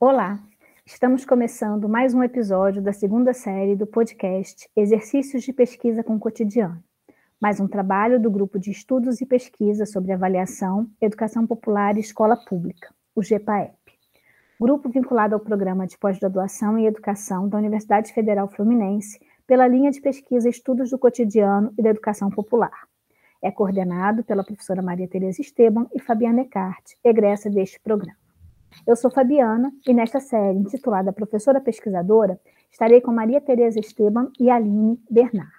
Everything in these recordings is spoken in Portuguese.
Olá, estamos começando mais um episódio da segunda série do podcast Exercícios de Pesquisa com o Cotidiano, mais um trabalho do Grupo de Estudos e Pesquisa sobre Avaliação, Educação Popular e Escola Pública, o GEPAEP, grupo vinculado ao Programa de Pós-Graduação em Educação da Universidade Federal Fluminense pela linha de pesquisa Estudos do Cotidiano e da Educação Popular. É coordenado pela professora Maria Tereza Esteban e Fabiana Ecarte, egressa deste programa. Eu sou Fabiana e nesta série, intitulada Professora Pesquisadora, estarei com Maria Tereza Esteban e Aline Bernard.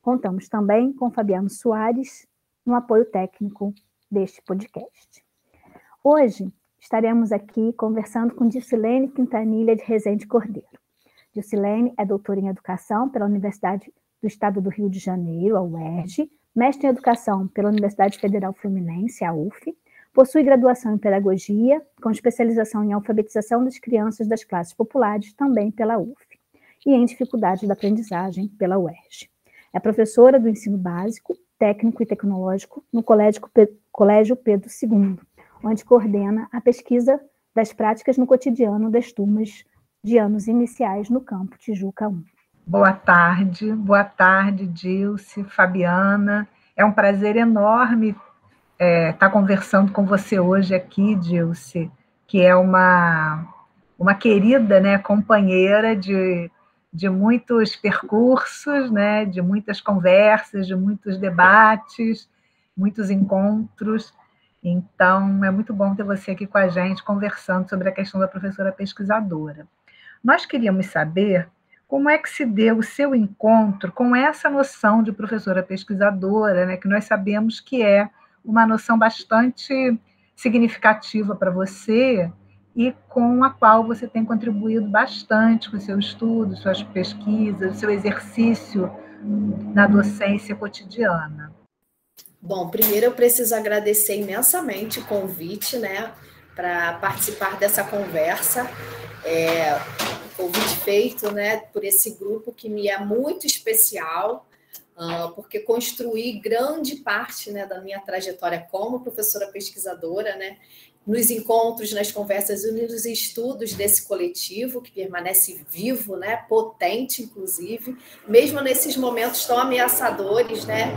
Contamos também com Fabiano Soares no apoio técnico deste podcast. Hoje estaremos aqui conversando com Dicilene Quintanilha de Rezende Cordeiro. Dicilene é doutora em Educação pela Universidade do Estado do Rio de Janeiro, a UERJ, mestre em Educação pela Universidade Federal Fluminense, a UF, Possui graduação em Pedagogia, com especialização em Alfabetização das Crianças das Classes Populares, também pela UF, e em Dificuldades da Aprendizagem, pela UERJ. É professora do ensino básico, técnico e tecnológico no Colégio Pedro II, onde coordena a pesquisa das práticas no cotidiano das turmas de anos iniciais no campo Tijuca 1. Boa tarde, boa tarde, Dilce, Fabiana. É um prazer enorme estar é, tá conversando com você hoje aqui, Dilce, que é uma, uma querida né, companheira de, de muitos percursos, né, de muitas conversas, de muitos debates, muitos encontros. Então, é muito bom ter você aqui com a gente conversando sobre a questão da professora pesquisadora. Nós queríamos saber como é que se deu o seu encontro com essa noção de professora pesquisadora, né, que nós sabemos que é uma noção bastante significativa para você e com a qual você tem contribuído bastante com seu estudo, suas pesquisas, seu exercício na docência cotidiana. Bom, primeiro eu preciso agradecer imensamente o convite, né, para participar dessa conversa. É, convite feito, né, por esse grupo que me é muito especial porque construí grande parte né, da minha trajetória como professora pesquisadora, né, nos encontros, nas conversas e nos estudos desse coletivo que permanece vivo, né, potente, inclusive, mesmo nesses momentos tão ameaçadores né,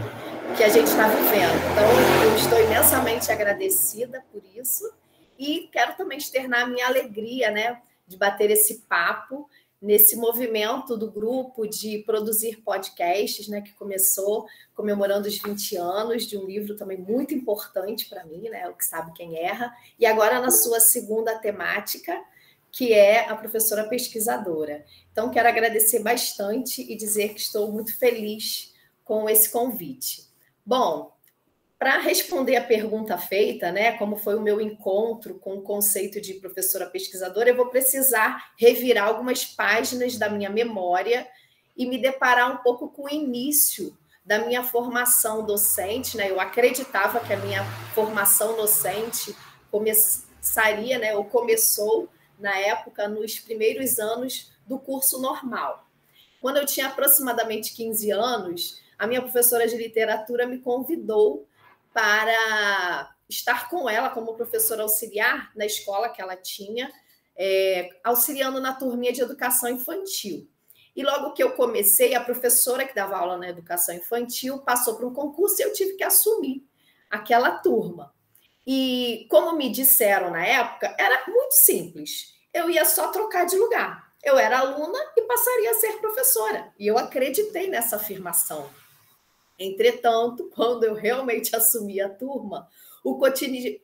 que a gente está vivendo. Então, eu estou imensamente agradecida por isso e quero também externar a minha alegria né, de bater esse papo nesse movimento do grupo de produzir podcasts, né, que começou comemorando os 20 anos de um livro também muito importante para mim, né, o que sabe quem erra, e agora na sua segunda temática, que é a professora pesquisadora. Então quero agradecer bastante e dizer que estou muito feliz com esse convite. Bom, para responder a pergunta feita, né, como foi o meu encontro com o conceito de professora pesquisadora, eu vou precisar revirar algumas páginas da minha memória e me deparar um pouco com o início da minha formação docente, né? Eu acreditava que a minha formação docente começaria, né, ou começou na época nos primeiros anos do curso normal. Quando eu tinha aproximadamente 15 anos, a minha professora de literatura me convidou para estar com ela como professora auxiliar na escola que ela tinha, é, auxiliando na turminha de educação infantil. E logo que eu comecei, a professora que dava aula na educação infantil passou para um concurso e eu tive que assumir aquela turma. E como me disseram na época, era muito simples. Eu ia só trocar de lugar. Eu era aluna e passaria a ser professora. E eu acreditei nessa afirmação. Entretanto, quando eu realmente assumi a turma, o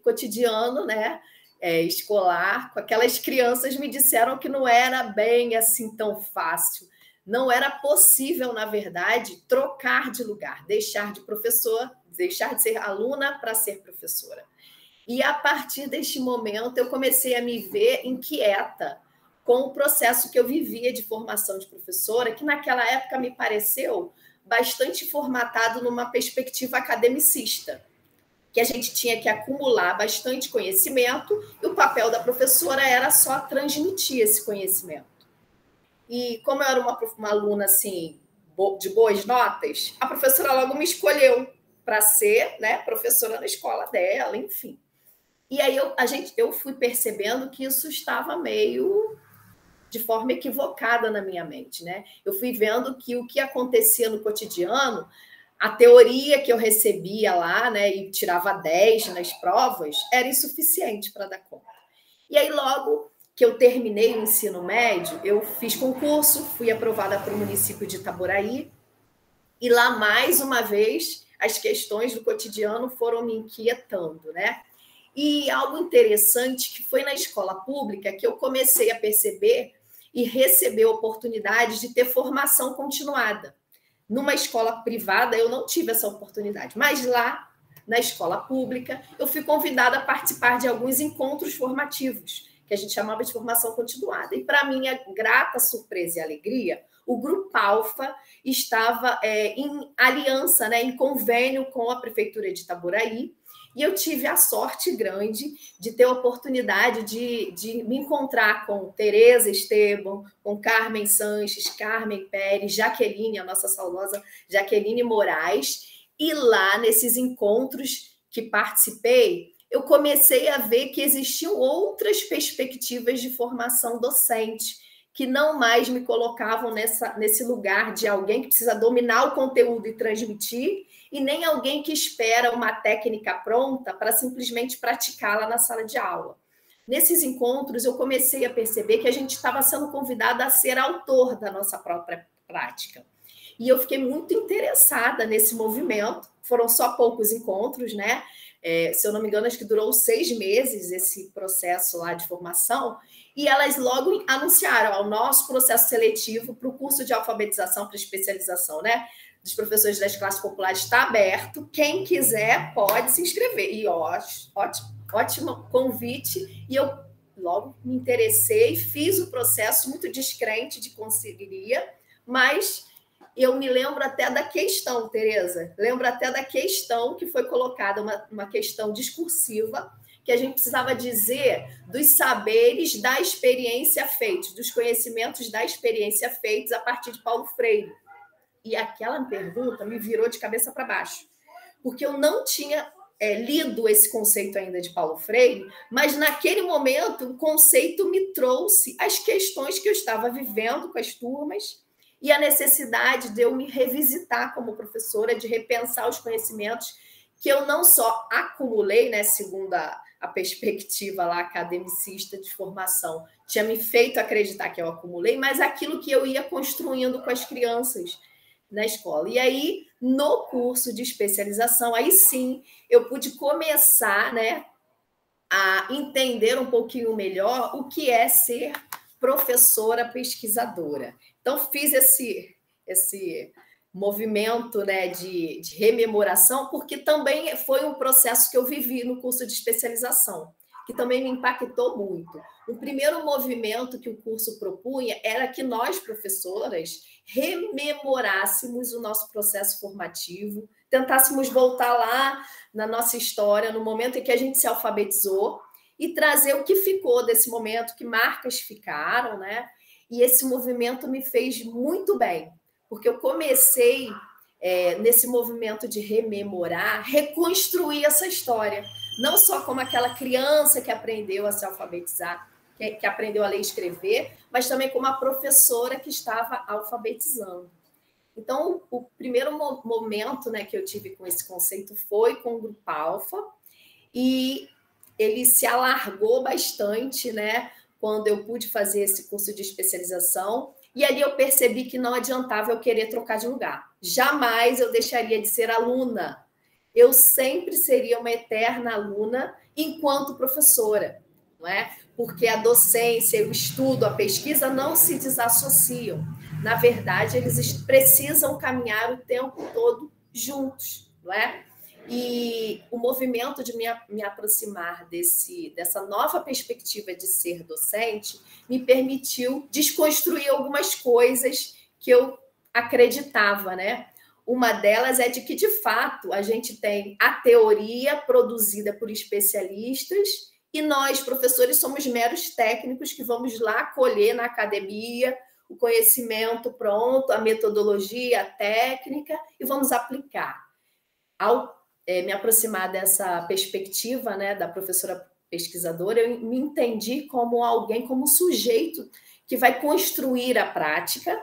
cotidiano, né, é, escolar, com aquelas crianças me disseram que não era bem assim tão fácil. Não era possível, na verdade, trocar de lugar, deixar de professor, deixar de ser aluna para ser professora. E a partir deste momento eu comecei a me ver inquieta com o processo que eu vivia de formação de professora, que naquela época me pareceu bastante formatado numa perspectiva academicista, que a gente tinha que acumular bastante conhecimento e o papel da professora era só transmitir esse conhecimento. E como eu era uma, uma aluna assim de boas notas, a professora logo me escolheu para ser né, professora na escola dela, enfim. E aí eu, a gente, eu fui percebendo que isso estava meio de forma equivocada na minha mente, né? Eu fui vendo que o que acontecia no cotidiano, a teoria que eu recebia lá, né, e tirava 10 nas provas, era insuficiente para dar conta. E aí logo que eu terminei o ensino médio, eu fiz concurso, fui aprovada para o município de Itaboraí, e lá mais uma vez as questões do cotidiano foram me inquietando, né? E algo interessante que foi na escola pública que eu comecei a perceber e receber oportunidades de ter formação continuada. Numa escola privada, eu não tive essa oportunidade, mas lá, na escola pública, eu fui convidada a participar de alguns encontros formativos, que a gente chamava de formação continuada. E, para minha grata surpresa e alegria, o Grupo Alfa estava é, em aliança, né, em convênio com a Prefeitura de Itaboraí, e eu tive a sorte grande de ter a oportunidade de, de me encontrar com Tereza Esteban, com Carmen Sanches, Carmen Pérez, Jaqueline, a nossa saudosa Jaqueline Moraes. E lá, nesses encontros que participei, eu comecei a ver que existiam outras perspectivas de formação docente, que não mais me colocavam nessa, nesse lugar de alguém que precisa dominar o conteúdo e transmitir, e nem alguém que espera uma técnica pronta para simplesmente praticá-la na sala de aula. Nesses encontros, eu comecei a perceber que a gente estava sendo convidada a ser autor da nossa própria prática. E eu fiquei muito interessada nesse movimento. Foram só poucos encontros, né? É, se eu não me engano, acho que durou seis meses esse processo lá de formação. E elas logo anunciaram o nosso processo seletivo para o curso de alfabetização para especialização, né? dos professores das classes populares está aberto. Quem quiser pode se inscrever. E ótimo, ótimo convite. E eu logo me interessei, fiz o processo muito descrente de conseguiria, mas eu me lembro até da questão, Tereza. Lembro até da questão que foi colocada, uma, uma questão discursiva, que a gente precisava dizer dos saberes da experiência feitos, dos conhecimentos da experiência feitos a partir de Paulo Freire. E aquela pergunta me virou de cabeça para baixo, porque eu não tinha é, lido esse conceito ainda de Paulo Freire, mas naquele momento o conceito me trouxe as questões que eu estava vivendo com as turmas e a necessidade de eu me revisitar como professora, de repensar os conhecimentos que eu não só acumulei, né, segundo a, a perspectiva lá academicista de formação, tinha me feito acreditar que eu acumulei, mas aquilo que eu ia construindo com as crianças na escola. E aí, no curso de especialização, aí sim eu pude começar né, a entender um pouquinho melhor o que é ser professora pesquisadora. Então, fiz esse, esse movimento né, de, de rememoração, porque também foi um processo que eu vivi no curso de especialização que também me impactou muito. O primeiro movimento que o curso propunha era que nós, professoras, rememorássemos o nosso processo formativo, tentássemos voltar lá na nossa história, no momento em que a gente se alfabetizou, e trazer o que ficou desse momento, que marcas ficaram, né? E esse movimento me fez muito bem, porque eu comecei é, nesse movimento de rememorar, reconstruir essa história não só como aquela criança que aprendeu a se alfabetizar, que, que aprendeu a ler e escrever, mas também como a professora que estava alfabetizando. Então, o primeiro momento né, que eu tive com esse conceito foi com o Grupo Alfa, e ele se alargou bastante, né? Quando eu pude fazer esse curso de especialização, e ali eu percebi que não adiantava eu querer trocar de lugar. Jamais eu deixaria de ser aluna eu sempre seria uma eterna aluna enquanto professora, não é? Porque a docência, o estudo, a pesquisa não se desassociam. Na verdade, eles precisam caminhar o tempo todo juntos, não é? E o movimento de me, me aproximar desse, dessa nova perspectiva de ser docente me permitiu desconstruir algumas coisas que eu acreditava, né? Uma delas é de que, de fato, a gente tem a teoria produzida por especialistas e nós, professores, somos meros técnicos que vamos lá colher na academia o conhecimento pronto, a metodologia, a técnica e vamos aplicar. Ao é, me aproximar dessa perspectiva né, da professora pesquisadora, eu me entendi como alguém, como sujeito que vai construir a prática,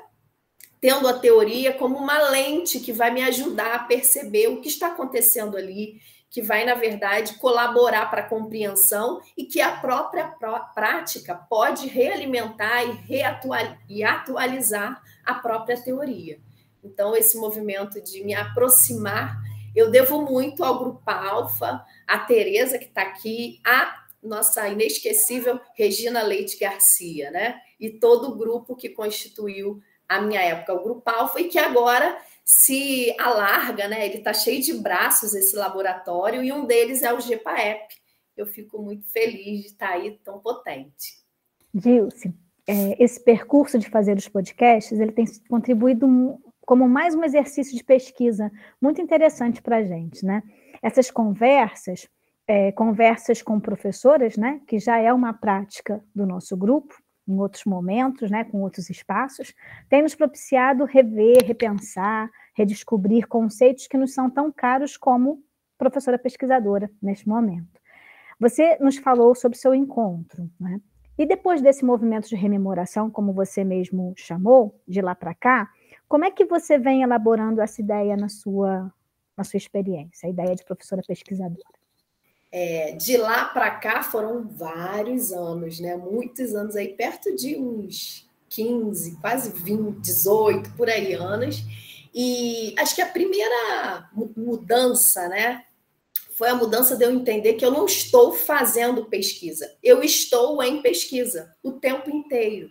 tendo a teoria como uma lente que vai me ajudar a perceber o que está acontecendo ali, que vai, na verdade, colaborar para a compreensão e que a própria prática pode realimentar e, reatual, e atualizar a própria teoria. Então, esse movimento de me aproximar, eu devo muito ao Grupo Alfa, a Tereza, que está aqui, a nossa inesquecível Regina Leite Garcia, né? E todo o grupo que constituiu a minha época, o Grupo Alfa, e que agora se alarga, né? Ele está cheio de braços, esse laboratório, e um deles é o GPAEP. Eu fico muito feliz de estar aí tão potente. Dilce, é, esse percurso de fazer os podcasts, ele tem contribuído como mais um exercício de pesquisa muito interessante para a gente, né? Essas conversas, é, conversas com professoras, né, que já é uma prática do nosso grupo, em outros momentos, né, com outros espaços, tem nos propiciado rever, repensar, redescobrir conceitos que nos são tão caros como professora pesquisadora neste momento. Você nos falou sobre seu encontro, né? E depois desse movimento de rememoração, como você mesmo chamou, de lá para cá, como é que você vem elaborando essa ideia na sua, na sua experiência, a ideia de professora pesquisadora? É, de lá para cá foram vários anos, né? Muitos anos aí, perto de uns 15, quase 20, 18, por aí anos. E acho que a primeira mudança, né? Foi a mudança de eu entender que eu não estou fazendo pesquisa, eu estou em pesquisa o tempo inteiro.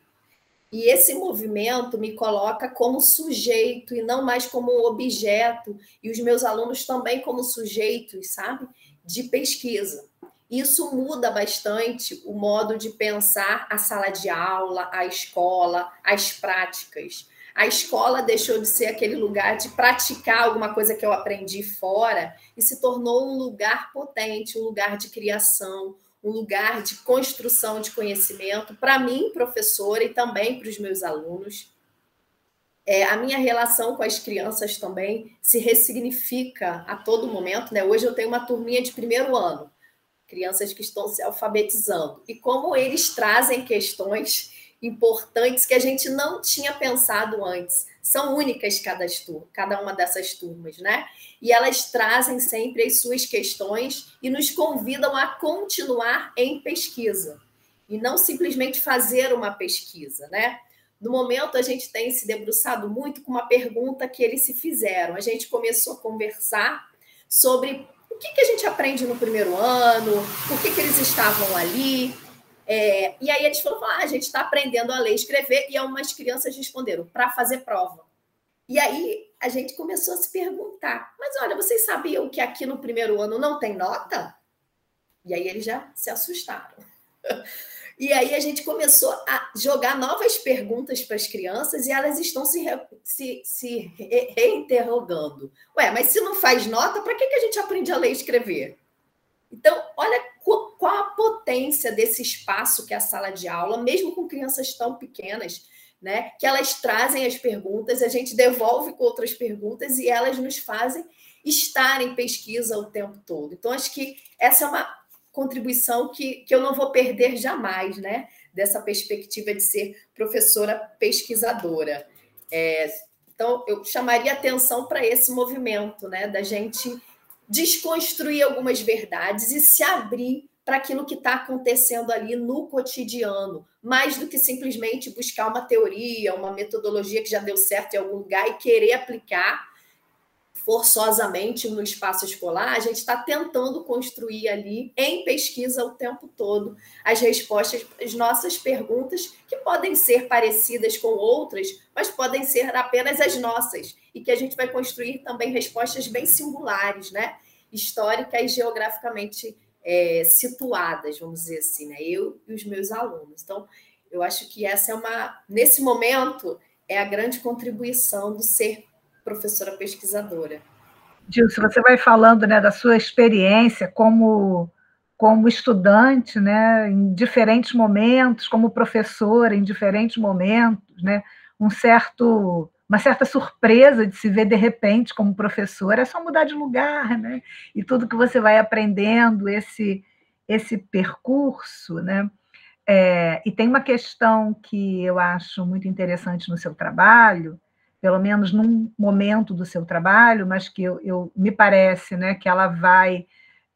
E esse movimento me coloca como sujeito e não mais como objeto, e os meus alunos também como sujeitos, sabe? De pesquisa. Isso muda bastante o modo de pensar a sala de aula, a escola, as práticas. A escola deixou de ser aquele lugar de praticar alguma coisa que eu aprendi fora e se tornou um lugar potente, um lugar de criação, um lugar de construção de conhecimento para mim, professora, e também para os meus alunos. É, a minha relação com as crianças também se ressignifica a todo momento. Né? Hoje eu tenho uma turminha de primeiro ano, crianças que estão se alfabetizando, e como eles trazem questões importantes que a gente não tinha pensado antes. São únicas cada, cada uma dessas turmas, né? e elas trazem sempre as suas questões e nos convidam a continuar em pesquisa e não simplesmente fazer uma pesquisa, né? No momento, a gente tem se debruçado muito com uma pergunta que eles se fizeram. A gente começou a conversar sobre o que, que a gente aprende no primeiro ano, por que, que eles estavam ali. É, e aí eles falaram: ah, a gente está aprendendo a ler e escrever, e algumas crianças responderam: para fazer prova. E aí a gente começou a se perguntar: mas olha, vocês sabiam que aqui no primeiro ano não tem nota? E aí eles já se assustaram. E aí a gente começou a jogar novas perguntas para as crianças e elas estão se, re, se, se re, reinterrogando. Ué, mas se não faz nota, para que, que a gente aprende a ler e escrever? Então, olha qual, a potência desse espaço que é a sala de aula, mesmo com crianças tão pequenas, né? Que elas trazem as perguntas, a gente devolve com outras perguntas e elas nos fazem estar em pesquisa o tempo todo. Então, acho que essa é uma contribuição que, que eu não vou perder jamais, né? Dessa perspectiva de ser professora pesquisadora. É, então, eu chamaria atenção para esse movimento, né? Da gente desconstruir algumas verdades e se abrir para aquilo que está acontecendo ali no cotidiano, mais do que simplesmente buscar uma teoria, uma metodologia que já deu certo em algum lugar e querer aplicar forçosamente no espaço escolar, a gente está tentando construir ali, em pesquisa o tempo todo, as respostas às nossas perguntas, que podem ser parecidas com outras, mas podem ser apenas as nossas, e que a gente vai construir também respostas bem singulares, né? históricas e geograficamente é, situadas, vamos dizer assim, né? Eu e os meus alunos. Então, eu acho que essa é uma, nesse momento, é a grande contribuição do ser professora pesquisadora. Dilson, você vai falando né, da sua experiência como, como estudante, né, em diferentes momentos, como professora em diferentes momentos, né, um certo uma certa surpresa de se ver de repente como professor, é só mudar de lugar, né? E tudo que você vai aprendendo, esse esse percurso, né? É, e tem uma questão que eu acho muito interessante no seu trabalho, pelo menos num momento do seu trabalho, mas que eu, eu me parece né, que ela vai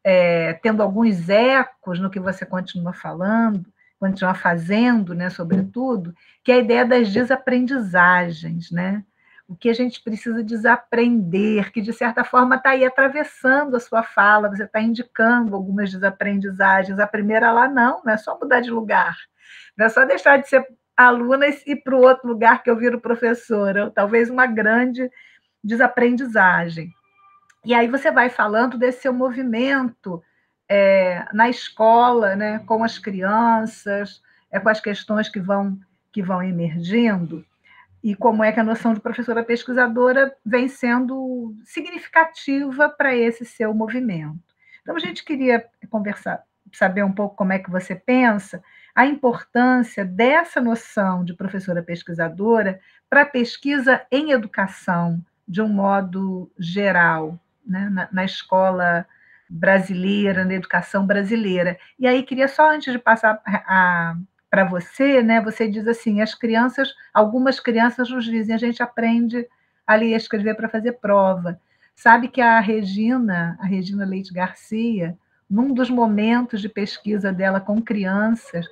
é, tendo alguns ecos no que você continua falando, continua fazendo, né, sobretudo, que é a ideia das desaprendizagens, né? O que a gente precisa desaprender, que de certa forma está aí atravessando a sua fala, você está indicando algumas desaprendizagens. A primeira lá, não, não é só mudar de lugar, não é só deixar de ser aluna e ir para o outro lugar que eu viro professora, talvez uma grande desaprendizagem. E aí você vai falando desse seu movimento é, na escola, né, com as crianças, é, com as questões que vão, que vão emergindo, e como é que a noção de professora pesquisadora vem sendo significativa para esse seu movimento. Então, a gente queria conversar, saber um pouco como é que você pensa a importância dessa noção de professora pesquisadora para a pesquisa em educação, de um modo geral, né, na, na escola brasileira, na educação brasileira. E aí, queria só, antes de passar para você, né, você diz assim, as crianças, algumas crianças nos dizem, a gente aprende a ler e escrever para fazer prova. Sabe que a Regina, a Regina Leite Garcia, num dos momentos de pesquisa dela com crianças,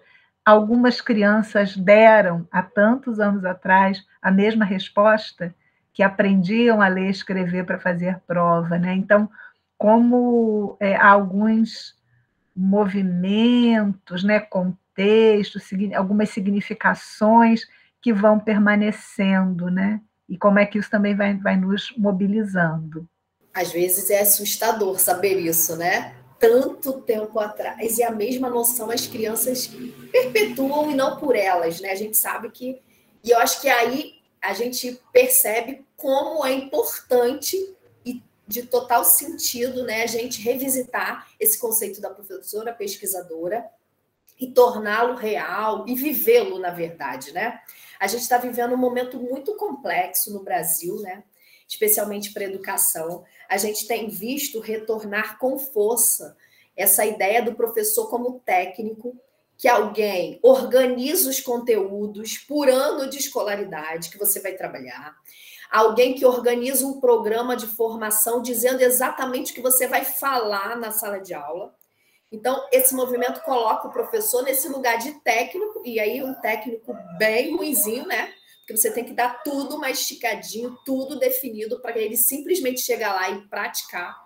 algumas crianças deram, há tantos anos atrás, a mesma resposta, que aprendiam a ler e escrever para fazer prova. Né? Então, como é, alguns movimentos, né, contextos, algumas significações que vão permanecendo, né? E como é que isso também vai, vai nos mobilizando. Às vezes é assustador saber isso, né? Tanto tempo atrás, e a mesma noção as crianças perpetuam e não por elas, né? A gente sabe que. E eu acho que aí a gente percebe como é importante de total sentido né, a gente revisitar esse conceito da professora pesquisadora e torná-lo real e vivê-lo, na verdade, né? A gente está vivendo um momento muito complexo no Brasil, né? Especialmente para a educação. A gente tem visto retornar com força essa ideia do professor como técnico, que alguém organiza os conteúdos por ano de escolaridade que você vai trabalhar, alguém que organiza um programa de formação dizendo exatamente o que você vai falar na sala de aula. Então, esse movimento coloca o professor nesse lugar de técnico, e aí um técnico bem ruizinho, né? Porque você tem que dar tudo masticadinho, tudo definido, para ele simplesmente chegar lá e praticar.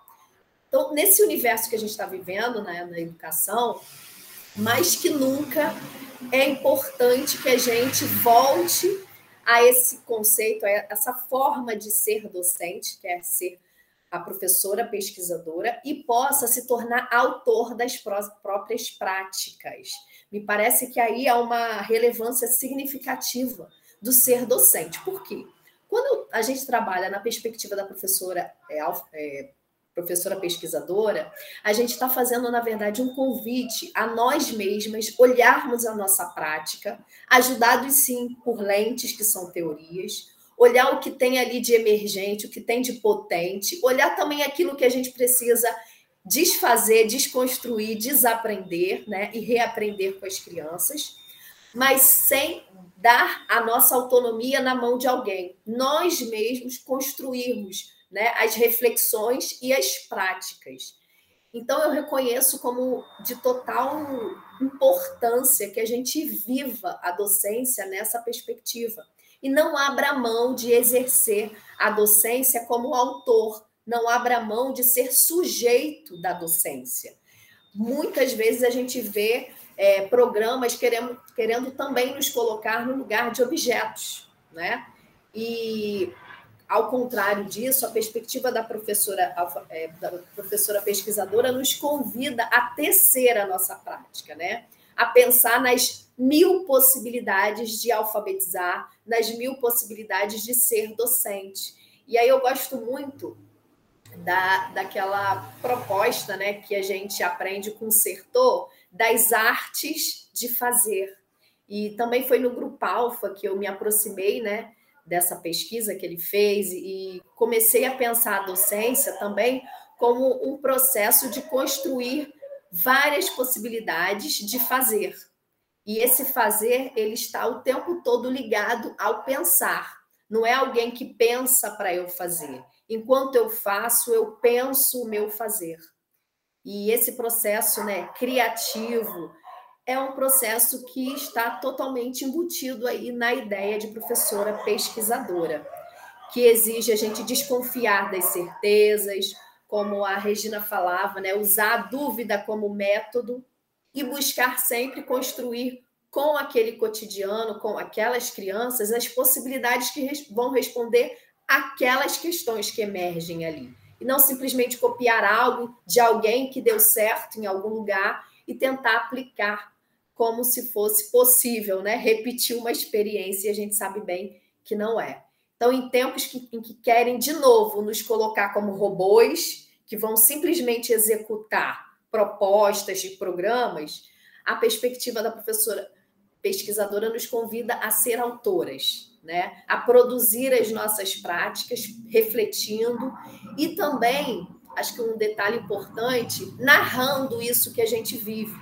Então, nesse universo que a gente está vivendo né, na educação, mais que nunca é importante que a gente volte a esse conceito, a essa forma de ser docente, que é ser a professora pesquisadora, e possa se tornar autor das próprias práticas. Me parece que aí há uma relevância significativa do ser docente. Por quê? Quando a gente trabalha na perspectiva da professora é, é, professora pesquisadora, a gente está fazendo, na verdade, um convite a nós mesmas olharmos a nossa prática, ajudados sim por lentes que são teorias, olhar o que tem ali de emergente, o que tem de potente, olhar também aquilo que a gente precisa desfazer, desconstruir, desaprender, né, e reaprender com as crianças, mas sem dar a nossa autonomia na mão de alguém. Nós mesmos construirmos né, as reflexões e as práticas. Então, eu reconheço como de total importância que a gente viva a docência nessa perspectiva e não abra mão de exercer a docência como autor, não abra mão de ser sujeito da docência. Muitas vezes a gente vê é, programas querendo, querendo também nos colocar no lugar de objetos, né? E ao contrário disso, a perspectiva da professora, é, da professora pesquisadora nos convida a tecer a nossa prática, né? a pensar nas mil possibilidades de alfabetizar, nas mil possibilidades de ser docente. E aí eu gosto muito da, daquela proposta né, que a gente aprende com o Sertor, das artes de fazer. E também foi no Grupo Alfa que eu me aproximei né, dessa pesquisa que ele fez e comecei a pensar a docência também como um processo de construir várias possibilidades de fazer. E esse fazer, ele está o tempo todo ligado ao pensar. Não é alguém que pensa para eu fazer. Enquanto eu faço, eu penso o meu fazer. E esse processo né, criativo é um processo que está totalmente embutido aí na ideia de professora pesquisadora, que exige a gente desconfiar das certezas, como a Regina falava, né, usar a dúvida como método e buscar sempre construir com aquele cotidiano, com aquelas crianças, as possibilidades que vão responder aquelas questões que emergem ali. E não simplesmente copiar algo de alguém que deu certo em algum lugar e tentar aplicar como se fosse possível, né? Repetir uma experiência e a gente sabe bem que não é. Então, em tempos que, em que querem de novo nos colocar como robôs, que vão simplesmente executar propostas e programas, a perspectiva da professora pesquisadora nos convida a ser autoras, né? a produzir as nossas práticas, refletindo e também, acho que um detalhe importante, narrando isso que a gente vive.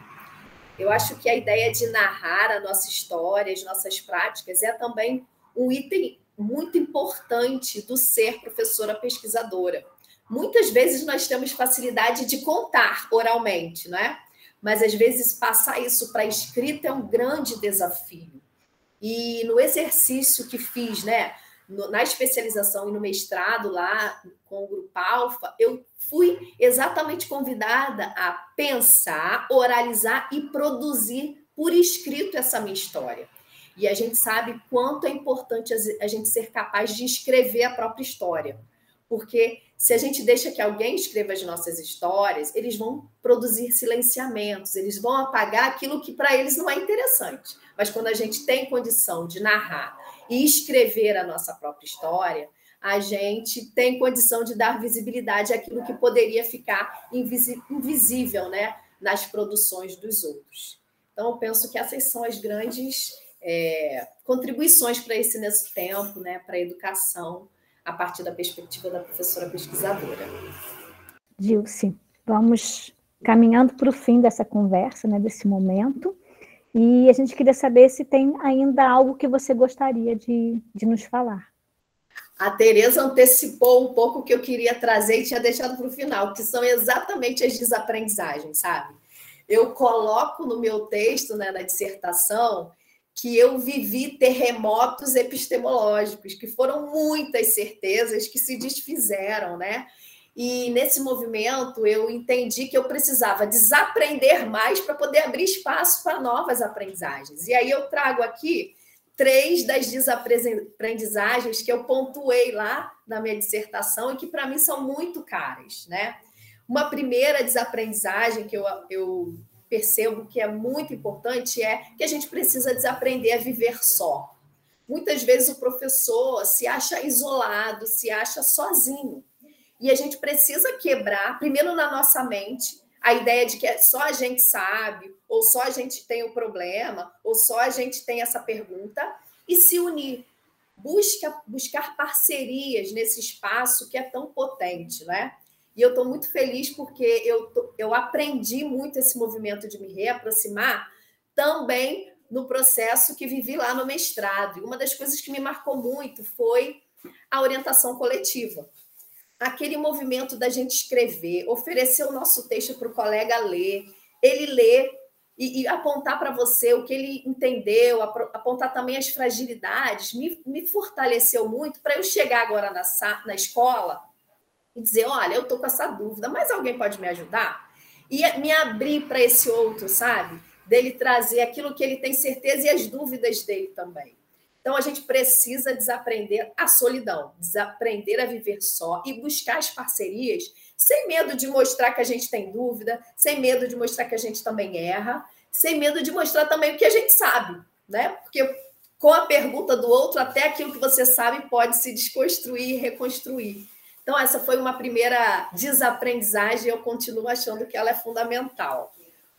Eu acho que a ideia de narrar a nossa história, as nossas práticas, é também um item muito importante do ser professora pesquisadora. Muitas vezes nós temos facilidade de contar oralmente, né? Mas às vezes passar isso para escrita é um grande desafio. E no exercício que fiz, né, na especialização e no mestrado lá com o grupo Alfa, eu fui exatamente convidada a pensar, oralizar e produzir por escrito essa minha história. E a gente sabe quanto é importante a gente ser capaz de escrever a própria história. Porque se a gente deixa que alguém escreva as nossas histórias, eles vão produzir silenciamentos, eles vão apagar aquilo que para eles não é interessante. Mas quando a gente tem condição de narrar e escrever a nossa própria história, a gente tem condição de dar visibilidade àquilo que poderia ficar invisível né, nas produções dos outros. Então, eu penso que essas são as grandes é, contribuições para esse nesse tempo, né, para a educação, a partir da perspectiva da professora pesquisadora. Dilce, vamos caminhando para o fim dessa conversa, né, desse momento. E a gente queria saber se tem ainda algo que você gostaria de, de nos falar. A Tereza antecipou um pouco o que eu queria trazer e tinha deixado para o final, que são exatamente as desaprendizagens, sabe? Eu coloco no meu texto, né, na dissertação, que eu vivi terremotos epistemológicos, que foram muitas certezas que se desfizeram, né? E nesse movimento eu entendi que eu precisava desaprender mais para poder abrir espaço para novas aprendizagens. E aí eu trago aqui três das desaprendizagens que eu pontuei lá na minha dissertação e que para mim são muito caras, né? Uma primeira desaprendizagem que eu, eu percebo que é muito importante é que a gente precisa desaprender a viver só. Muitas vezes o professor se acha isolado, se acha sozinho. E a gente precisa quebrar, primeiro na nossa mente, a ideia de que é só a gente sabe, ou só a gente tem o problema, ou só a gente tem essa pergunta, e se unir. Busca, buscar parcerias nesse espaço que é tão potente, né? E eu estou muito feliz porque eu, eu aprendi muito esse movimento de me reaproximar também no processo que vivi lá no mestrado. E uma das coisas que me marcou muito foi a orientação coletiva aquele movimento da gente escrever, oferecer o nosso texto para o colega ler, ele ler e, e apontar para você o que ele entendeu, apontar também as fragilidades, me, me fortaleceu muito para eu chegar agora na, na escola e dizer: olha, eu estou com essa dúvida, mas alguém pode me ajudar? E me abrir para esse outro, sabe? Dele trazer aquilo que ele tem certeza e as dúvidas dele também. Então, a gente precisa desaprender a solidão, desaprender a viver só e buscar as parcerias sem medo de mostrar que a gente tem dúvida, sem medo de mostrar que a gente também erra, sem medo de mostrar também o que a gente sabe, né? Porque com a pergunta do outro, até aquilo que você sabe pode se desconstruir e reconstruir. Então, essa foi uma primeira desaprendizagem, eu continuo achando que ela é fundamental.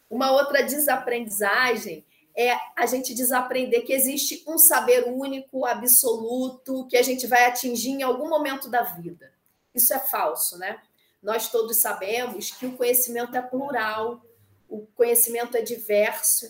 Uma outra desaprendizagem é a gente desaprender que existe um saber único, absoluto, que a gente vai atingir em algum momento da vida. Isso é falso, né? Nós todos sabemos que o conhecimento é plural. o conhecimento é diverso,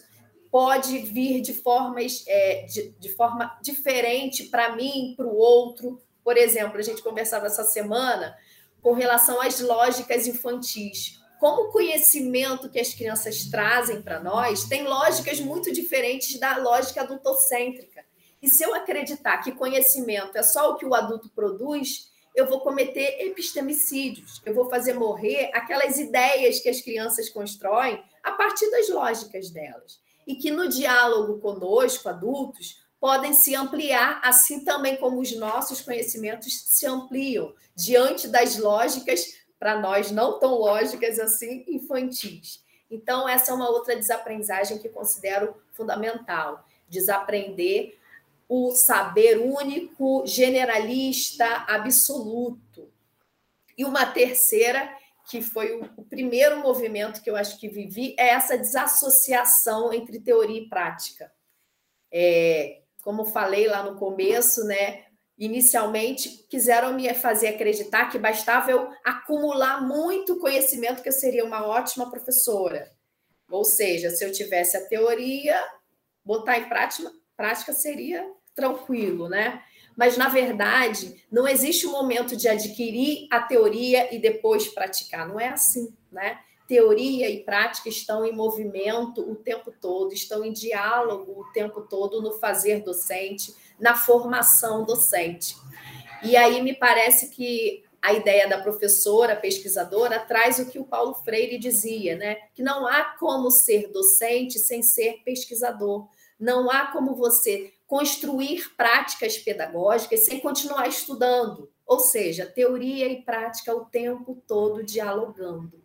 pode vir de, formas, é, de, de forma diferente para mim, para o outro. Por exemplo, a gente conversava essa semana com relação às lógicas infantis. Como o conhecimento que as crianças trazem para nós tem lógicas muito diferentes da lógica adultocêntrica. E se eu acreditar que conhecimento é só o que o adulto produz, eu vou cometer epistemicídios, eu vou fazer morrer aquelas ideias que as crianças constroem a partir das lógicas delas. E que no diálogo conosco, adultos, podem se ampliar, assim também como os nossos conhecimentos se ampliam diante das lógicas, para nós não tão lógicas assim, infantis. Então, essa é uma outra desaprendizagem que considero fundamental. Desaprender o saber único, generalista, absoluto. E uma terceira, que foi o, primeiro movimento que eu acho que vivi, é essa desassociação entre teoria e prática. É, como falei lá no começo, né? Inicialmente quiseram me fazer acreditar que bastava eu acumular muito conhecimento que eu seria uma ótima professora. Ou seja, se eu tivesse a teoria, botar em prática, prática seria tranquilo, né? Mas, na verdade, não existe um momento de adquirir a teoria e depois praticar. Não é assim, né? Teoria e prática estão em movimento o tempo todo, estão em diálogo o tempo todo no fazer docente, na formação docente. E aí me parece que a ideia da professora pesquisadora traz o que o Paulo Freire dizia, né? Que não há como ser docente sem ser pesquisador. Não há como você construir práticas pedagógicas sem continuar estudando, ou seja, teoria e prática o tempo todo dialogando.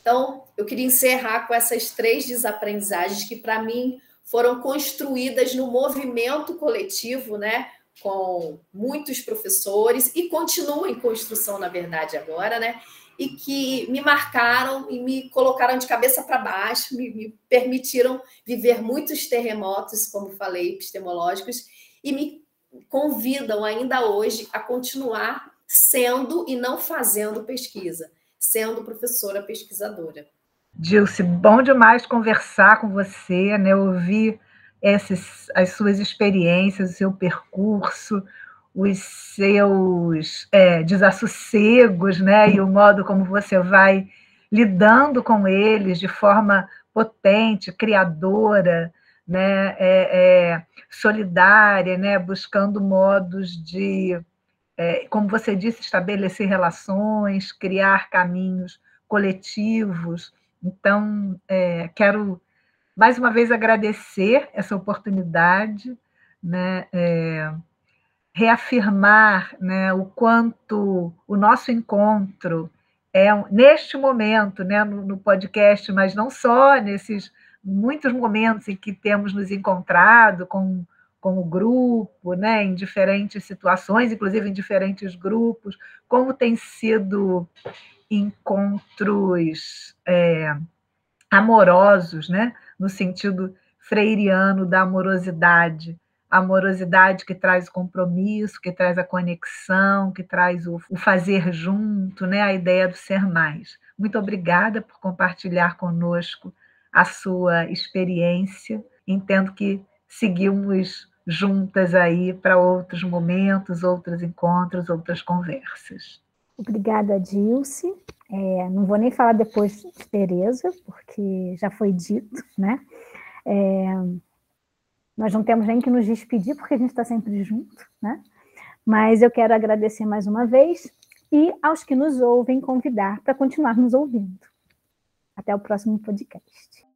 Então, eu queria encerrar com essas três desaprendizagens que, para mim, foram construídas no movimento coletivo, né? Com muitos professores e continuam em construção, na verdade, agora, né? e que me marcaram e me colocaram de cabeça para baixo, me, me, permitiram viver muitos terremotos, como falei, epistemológicos, e me convidam ainda hoje a continuar sendo e não fazendo pesquisa, sendo professora pesquisadora. Dilce, bom demais conversar com você, né? ouvir esses, as suas experiências, o seu percurso, os seus é, desassossegos, né? E o modo como você vai lidando com eles de forma potente, criadora, né? É, é, solidária, né? Buscando modos de, é, como você disse, estabelecer relações, criar caminhos coletivos. Então, é, quero mais uma vez agradecer essa oportunidade, né? É, reafirmar né, o quanto o nosso encontro é neste momento, né, no, no, podcast, mas não só nesses muitos momentos em que temos nos encontrado com, com o grupo, né, em diferentes situações, inclusive em diferentes grupos, como tem sido encontros é, amorosos, né, no sentido freiriano da amorosidade amorosidade que traz compromisso, que traz a conexão, que traz o, o, fazer junto, né? a ideia do ser mais. Muito obrigada por compartilhar conosco a sua experiência. Entendo que seguimos juntas aí para outros momentos, outros encontros, outras conversas. Obrigada, Dilce. É, não vou nem falar depois de Tereza, porque já foi dito, né? É, nós não temos nem que nos despedir, porque a gente está sempre junto, né? Mas eu quero agradecer mais uma vez e aos que nos ouvem convidar para continuar nos ouvindo. Até o próximo podcast.